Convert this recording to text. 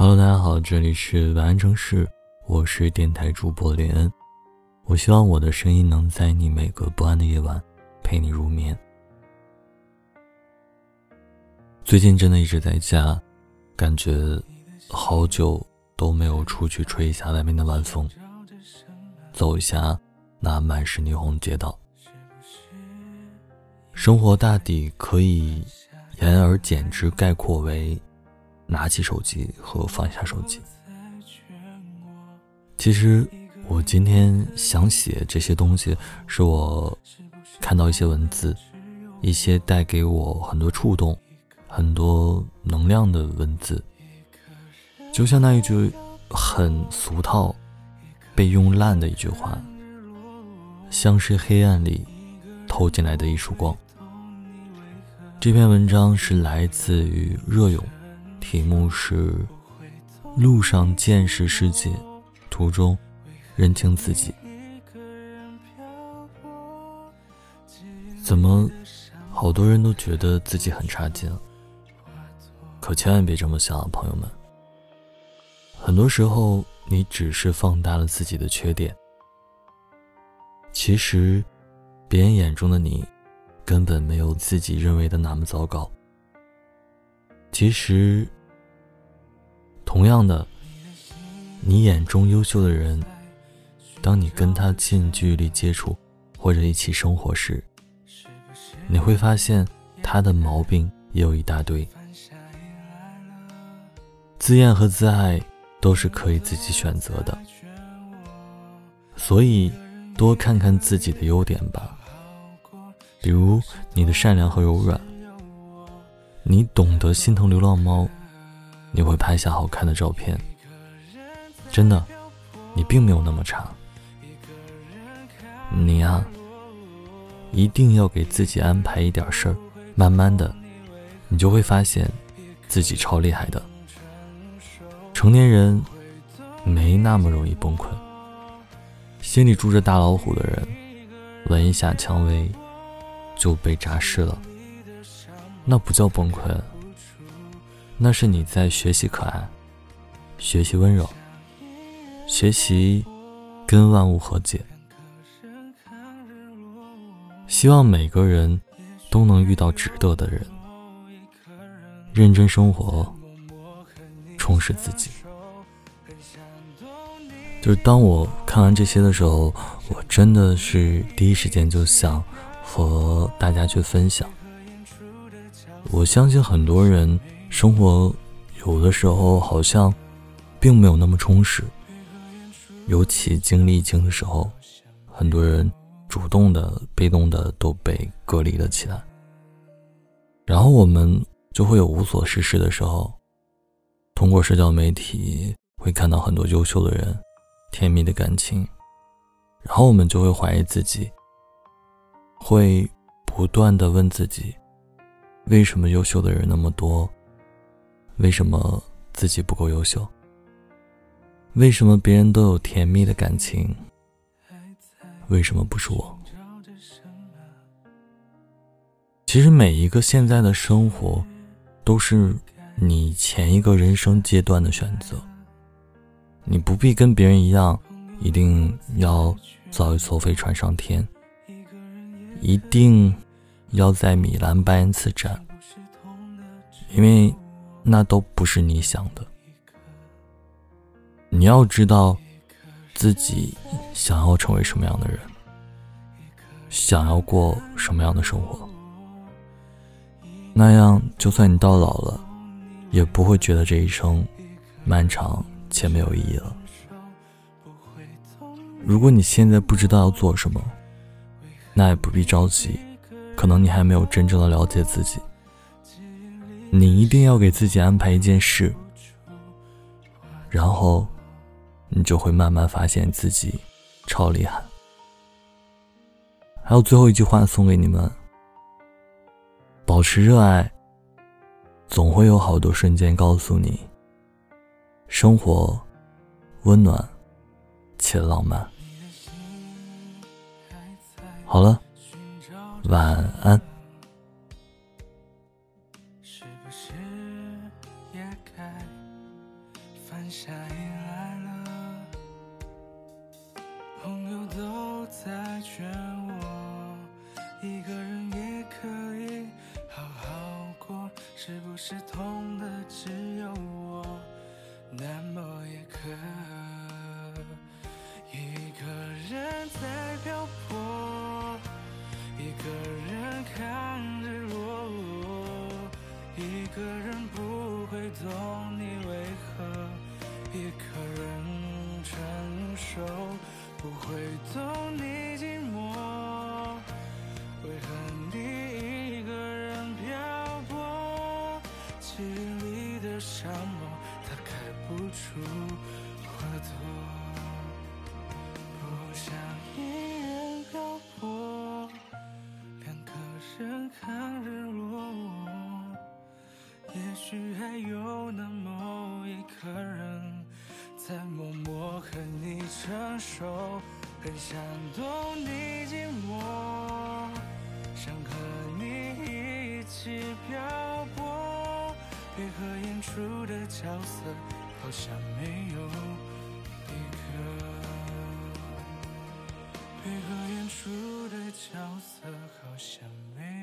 Hello，大家好，这里是晚安城市，我是电台主播林恩。我希望我的声音能在你每个不安的夜晚陪你入眠。最近真的一直在家，感觉好久都没有出去吹一下外面的晚风，走一下那满是霓虹街道。生活大抵可以言而简之概括为。拿起手机和放下手机。其实我今天想写这些东西，是我看到一些文字，一些带给我很多触动、很多能量的文字。就像那一句很俗套、被用烂的一句话，像是黑暗里透进来的一束光。这篇文章是来自于热勇。题目是“路上见识世界，途中认清自己”。怎么，好多人都觉得自己很差劲？可千万别这么想啊，朋友们。很多时候，你只是放大了自己的缺点。其实，别人眼中的你，根本没有自己认为的那么糟糕。其实。同样的，你眼中优秀的人，当你跟他近距离接触或者一起生活时，你会发现他的毛病也有一大堆。自厌和自爱都是可以自己选择的，所以多看看自己的优点吧，比如你的善良和柔软，你懂得心疼流浪猫。你会拍下好看的照片，真的，你并没有那么差。你呀，一定要给自己安排一点事儿，慢慢的，你就会发现自己超厉害的。成年人没那么容易崩溃，心里住着大老虎的人，闻一下蔷薇就被炸湿了，那不叫崩溃。那是你在学习可爱，学习温柔，学习跟万物和解。希望每个人都能遇到值得的人，认真生活，充实自己。就是当我看完这些的时候，我真的是第一时间就想和大家去分享。我相信很多人。生活有的时候好像并没有那么充实，尤其经历疫情的时候，很多人主动的、被动的都被隔离了起来。然后我们就会有无所事事的时候，通过社交媒体会看到很多优秀的人、甜蜜的感情，然后我们就会怀疑自己，会不断的问自己：为什么优秀的人那么多？为什么自己不够优秀？为什么别人都有甜蜜的感情？为什么不是我？其实每一个现在的生活，都是你前一个人生阶段的选择。你不必跟别人一样，一定要造一艘飞船上天，一定要在米兰拜恩次站，因为。那都不是你想的。你要知道，自己想要成为什么样的人，想要过什么样的生活。那样，就算你到老了，也不会觉得这一生漫长且没有意义了。如果你现在不知道要做什么，那也不必着急，可能你还没有真正的了解自己。你一定要给自己安排一件事，然后你就会慢慢发现自己超厉害。还有最后一句话送给你们：保持热爱，总会有好多瞬间告诉你，生活温暖且浪漫。好了，晚安。晚霞已来了，朋友都在劝我，一个人也可以好好过，是不是痛的只有我？那么也可，懂你寂寞，为何你一个人漂泊，记忆里的沙漠。它开不出花朵，不想一人漂泊，两个人看日落。也许还有那么一个人，在默默和你承受，很想懂你寂寞，想和你一起漂泊，配合演出的角色。好像没有一个配合演出的角色，好像没。